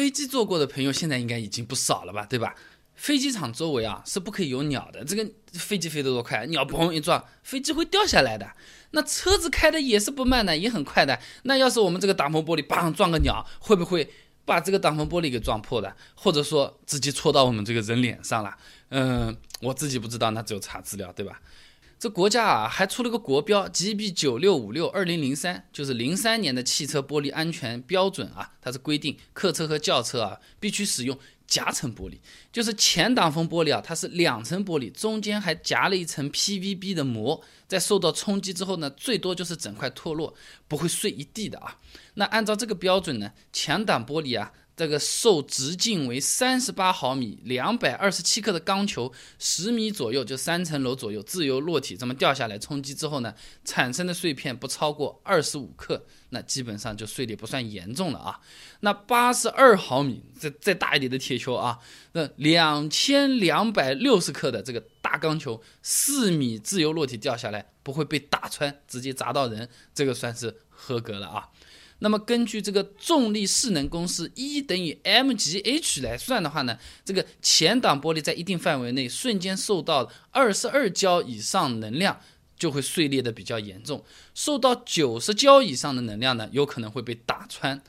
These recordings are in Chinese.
飞机坐过的朋友现在应该已经不少了吧，对吧？飞机场周围啊是不可以有鸟的，这个飞机飞得多快，鸟砰一撞，飞机会掉下来的。那车子开的也是不慢的，也很快的。那要是我们这个挡风玻璃砰撞个鸟，会不会把这个挡风玻璃给撞破的？或者说直接戳到我们这个人脸上了？嗯，我自己不知道，那只有查资料，对吧？这国家啊还出了个国标 GB 九六五六二零零三，就是零三年的汽车玻璃安全标准啊，它是规定客车和轿车啊必须使用。夹层玻璃就是前挡风玻璃啊，它是两层玻璃，中间还夹了一层 PVB 的膜，在受到冲击之后呢，最多就是整块脱落，不会碎一地的啊。那按照这个标准呢，前挡玻璃啊。这个受直径为三十八毫米、两百二十七克的钢球，十米左右就三层楼左右自由落体，这么掉下来冲击之后呢，产生的碎片不超过二十五克，那基本上就碎裂不算严重了啊。那八十二毫米再再大一点的铁球啊，那两千两百六十克的这个大钢球，四米自由落体掉下来不会被打穿，直接砸到人，这个算是合格了啊。那么根据这个重力势能公式 E 等于 mgh 来算的话呢，这个前挡玻璃在一定范围内瞬间受到二十二焦以上能量，就会碎裂的比较严重；受到九十焦以上的能量呢，有可能会被打穿。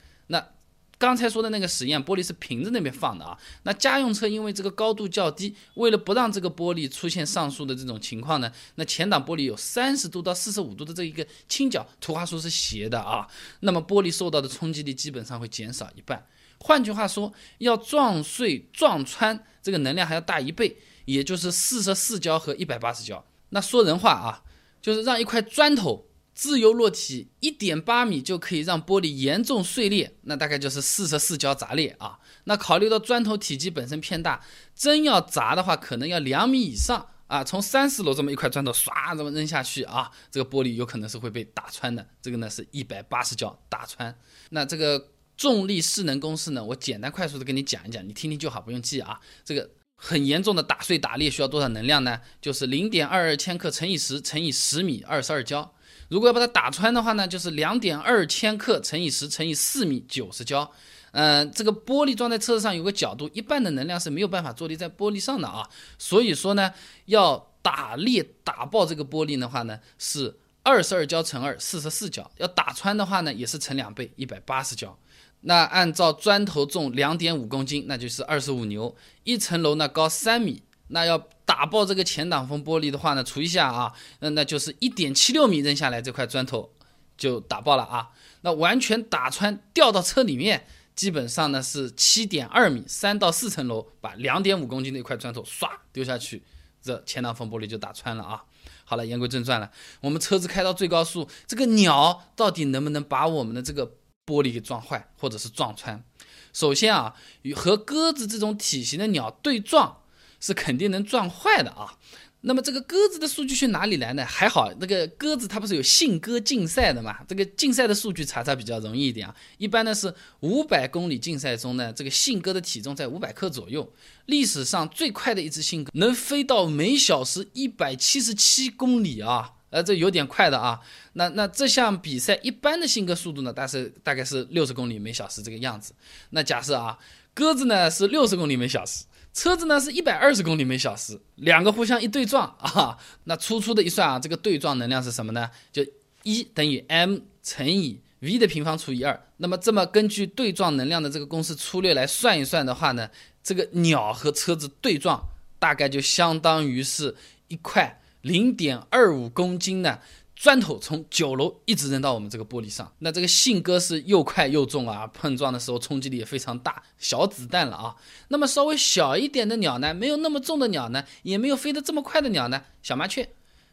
刚才说的那个实验，玻璃是平着那边放的啊。那家用车因为这个高度较低，为了不让这个玻璃出现上述的这种情况呢，那前挡玻璃有三十度到四十五度的这一个倾角，图画书是斜的啊。那么玻璃受到的冲击力基本上会减少一半。换句话说，要撞碎撞穿这个能量还要大一倍，也就是四十四焦和一百八十焦。那说人话啊，就是让一块砖头。自由落体一点八米就可以让玻璃严重碎裂，那大概就是四十四焦砸裂啊。那考虑到砖头体积本身偏大，真要砸的话，可能要两米以上啊。从三十楼这么一块砖头唰这么扔下去啊，这个玻璃有可能是会被打穿的。这个呢是一百八十焦打穿。那这个重力势能公式呢，我简单快速的跟你讲一讲，你听听就好，不用记啊。这个很严重的打碎打裂需要多少能量呢？就是零点二二千克乘以十乘以十米，二十二焦。如果要把它打穿的话呢，就是两点二千克乘以十乘以四米，九十焦。嗯，这个玻璃装在车子上有个角度，一半的能量是没有办法坐立在玻璃上的啊。所以说呢，要打裂打爆这个玻璃的话呢，是二十二焦乘二，四十四焦。要打穿的话呢，也是乘两倍，一百八十焦。那按照砖头重两点五公斤，那就是二十五牛。一层楼呢高三米。那要打爆这个前挡风玻璃的话呢，除一下啊，那那就是一点七六米扔下来这块砖头就打爆了啊。那完全打穿掉到车里面，基本上呢是七点二米，三到四层楼把两点五公斤的一块砖头唰丢下去，这前挡风玻璃就打穿了啊。好了，言归正传了，我们车子开到最高速，这个鸟到底能不能把我们的这个玻璃给撞坏或者是撞穿？首先啊，与和鸽子这种体型的鸟对撞。是肯定能撞坏的啊！那么这个鸽子的数据去哪里来呢？还好，那个鸽子它不是有信鸽竞赛的嘛？这个竞赛的数据查查比较容易一点啊。一般呢是五百公里竞赛中呢，这个信鸽的体重在五百克左右。历史上最快的一只信鸽能飞到每小时一百七十七公里啊！呃，这有点快的啊。那那这项比赛一般的信鸽速度呢，大是大概是六十公里每小时这个样子。那假设啊，鸽子呢是六十公里每小时。车子呢是一百二十公里每小时，两个互相一对撞啊，那粗粗的一算啊，这个对撞能量是什么呢？就一等于 m 乘以 v 的平方除以二。那么这么根据对撞能量的这个公式粗略来算一算的话呢，这个鸟和车子对撞大概就相当于是一块零点二五公斤的。砖头从九楼一直扔到我们这个玻璃上，那这个信鸽是又快又重啊，碰撞的时候冲击力也非常大，小子弹了啊。那么稍微小一点的鸟呢，没有那么重的鸟呢，也没有飞得这么快的鸟呢，小麻雀，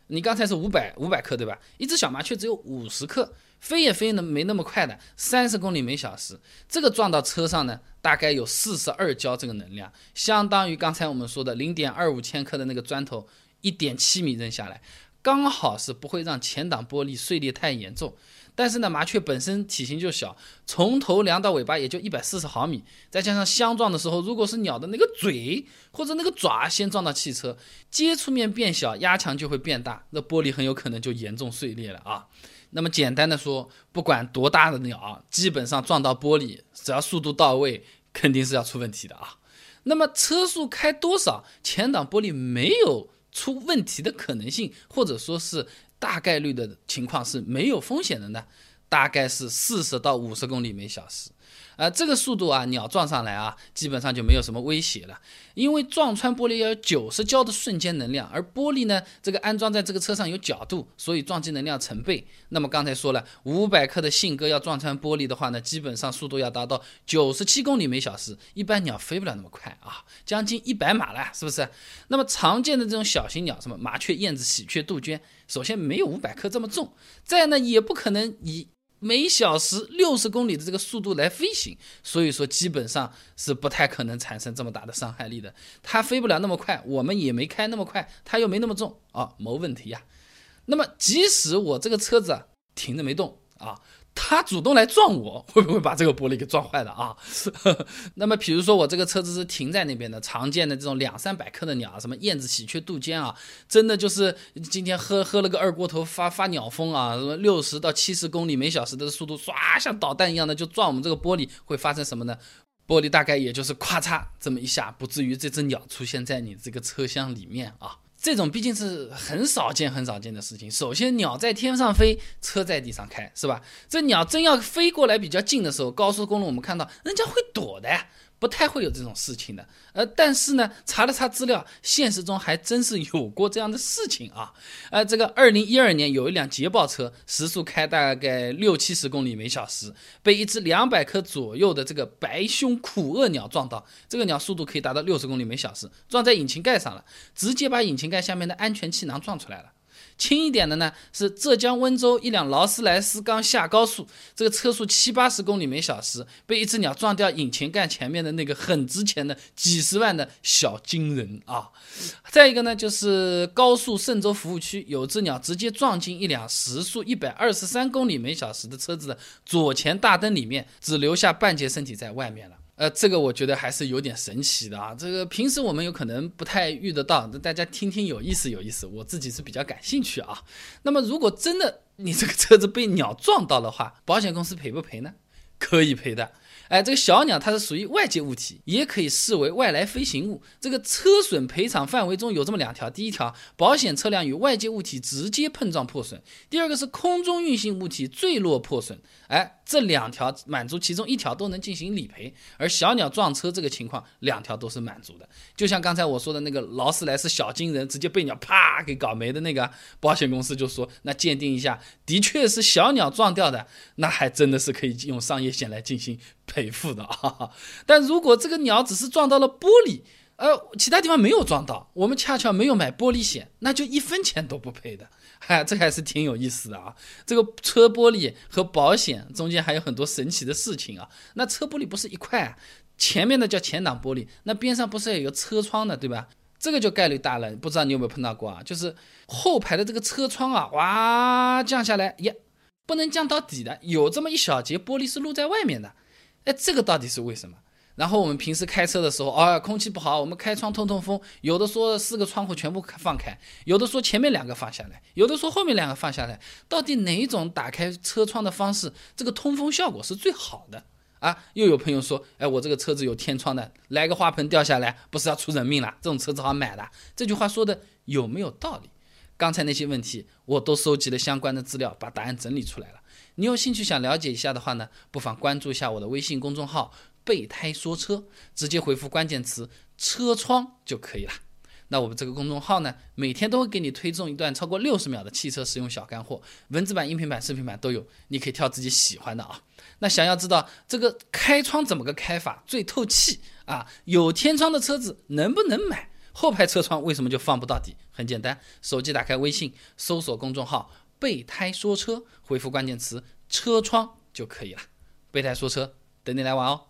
你刚才是五百五百克对吧？一只小麻雀只有五十克，飞也飞呢没那么快的，三十公里每小时，这个撞到车上呢，大概有四十二焦这个能量，相当于刚才我们说的零点二五千克的那个砖头，一点七米扔下来。刚好是不会让前挡玻璃碎裂太严重，但是呢，麻雀本身体型就小，从头量到尾巴也就一百四十毫米，再加上相撞的时候，如果是鸟的那个嘴或者那个爪先撞到汽车，接触面变小，压强就会变大，那玻璃很有可能就严重碎裂了啊。那么简单的说，不管多大的鸟，基本上撞到玻璃，只要速度到位。肯定是要出问题的啊。那么车速开多少，前挡玻璃没有出问题的可能性，或者说是大概率的情况是没有风险的呢？大概是四十到五十公里每小时。啊，这个速度啊，鸟撞上来啊，基本上就没有什么威胁了，因为撞穿玻璃要有九十焦的瞬间能量，而玻璃呢，这个安装在这个车上有角度，所以撞击能量成倍。那么刚才说了，五百克的信鸽要撞穿玻璃的话呢，基本上速度要达到九十七公里每小时，一般鸟飞不了那么快啊，将近一百码了，是不是？那么常见的这种小型鸟，什么麻雀、燕子、喜鹊、杜鹃，首先没有五百克这么重，再呢也不可能以。每小时六十公里的这个速度来飞行，所以说基本上是不太可能产生这么大的伤害力的。它飞不了那么快，我们也没开那么快，它又没那么重啊，没问题呀。那么即使我这个车子停着没动啊。他主动来撞我，会不会把这个玻璃给撞坏了啊？那么，比如说我这个车子是停在那边的，常见的这种两三百克的鸟啊，什么燕子、喜鹊、杜鹃啊，真的就是今天喝喝了个二锅头，发发鸟疯啊，什么六十到七十公里每小时的速度，唰，像导弹一样的就撞我们这个玻璃，会发生什么呢？玻璃大概也就是咔嚓这么一下，不至于这只鸟出现在你这个车厢里面啊。这种毕竟是很少见、很少见的事情。首先，鸟在天上飞，车在地上开，是吧？这鸟真要飞过来比较近的时候，高速公路我们看到人家会躲的。不太会有这种事情的，呃，但是呢，查了查资料，现实中还真是有过这样的事情啊，呃，这个二零一二年有一辆捷豹车，时速开大概六七十公里每小时，被一只两百克左右的这个白胸苦厄鸟撞到，这个鸟速度可以达到六十公里每小时，撞在引擎盖上了，直接把引擎盖下面的安全气囊撞出来了。轻一点的呢，是浙江温州一辆劳斯莱斯刚下高速，这个车速七八十公里每小时，被一只鸟撞掉引擎盖前面的那个很值钱的几十万的小金人啊。再一个呢，就是高速嵊州服务区有只鸟直接撞进一辆时速一百二十三公里每小时的车子的左前大灯里面，只留下半截身体在外面了。呃，这个我觉得还是有点神奇的啊。这个平时我们有可能不太遇得到，大家听听有意思有意思。我自己是比较感兴趣啊。那么如果真的你这个车子被鸟撞到的话，保险公司赔不赔呢？可以赔的。哎，这个小鸟它是属于外界物体，也可以视为外来飞行物。这个车损赔偿范围中有这么两条：第一条，保险车辆与外界物体直接碰撞破损；第二个是空中运行物体坠落破损。哎，这两条满足其中一条都能进行理赔，而小鸟撞车这个情况，两条都是满足的。就像刚才我说的那个劳斯莱斯小金人直接被鸟啪给搞没的那个，保险公司就说那鉴定一下，的确是小鸟撞掉的，那还真的是可以用商业险来进行赔付的啊。但如果这个鸟只是撞到了玻璃，呃，其他地方没有撞到，我们恰巧没有买玻璃险，那就一分钱都不赔的。嗨，这还是挺有意思的啊！这个车玻璃和保险中间还有很多神奇的事情啊。那车玻璃不是一块，啊，前面的叫前挡玻璃，那边上不是有个车窗的，对吧？这个就概率大了，不知道你有没有碰到过啊？就是后排的这个车窗啊，哇，降下来也不能降到底的，有这么一小节玻璃是露在外面的。哎，这个到底是为什么？然后我们平时开车的时候，啊，空气不好，我们开窗通通风。有的说四个窗户全部放开，有的说前面两个放下来，有的说后面两个放下来。到底哪一种打开车窗的方式，这个通风效果是最好的啊？又有朋友说，哎，我这个车子有天窗的，来个花盆掉下来，不是要出人命了？这种车子好买的。这句话说的有没有道理？刚才那些问题我都收集了相关的资料，把答案整理出来了。你有兴趣想了解一下的话呢，不妨关注一下我的微信公众号。备胎说车，直接回复关键词“车窗”就可以了。那我们这个公众号呢，每天都会给你推送一段超过六十秒的汽车实用小干货，文字版、音频版、视频版都有，你可以挑自己喜欢的啊。那想要知道这个开窗怎么个开法最透气啊？有天窗的车子能不能买？后排车窗为什么就放不到底？很简单，手机打开微信，搜索公众号“备胎说车”，回复关键词“车窗”就可以了。备胎说车，等你来玩哦。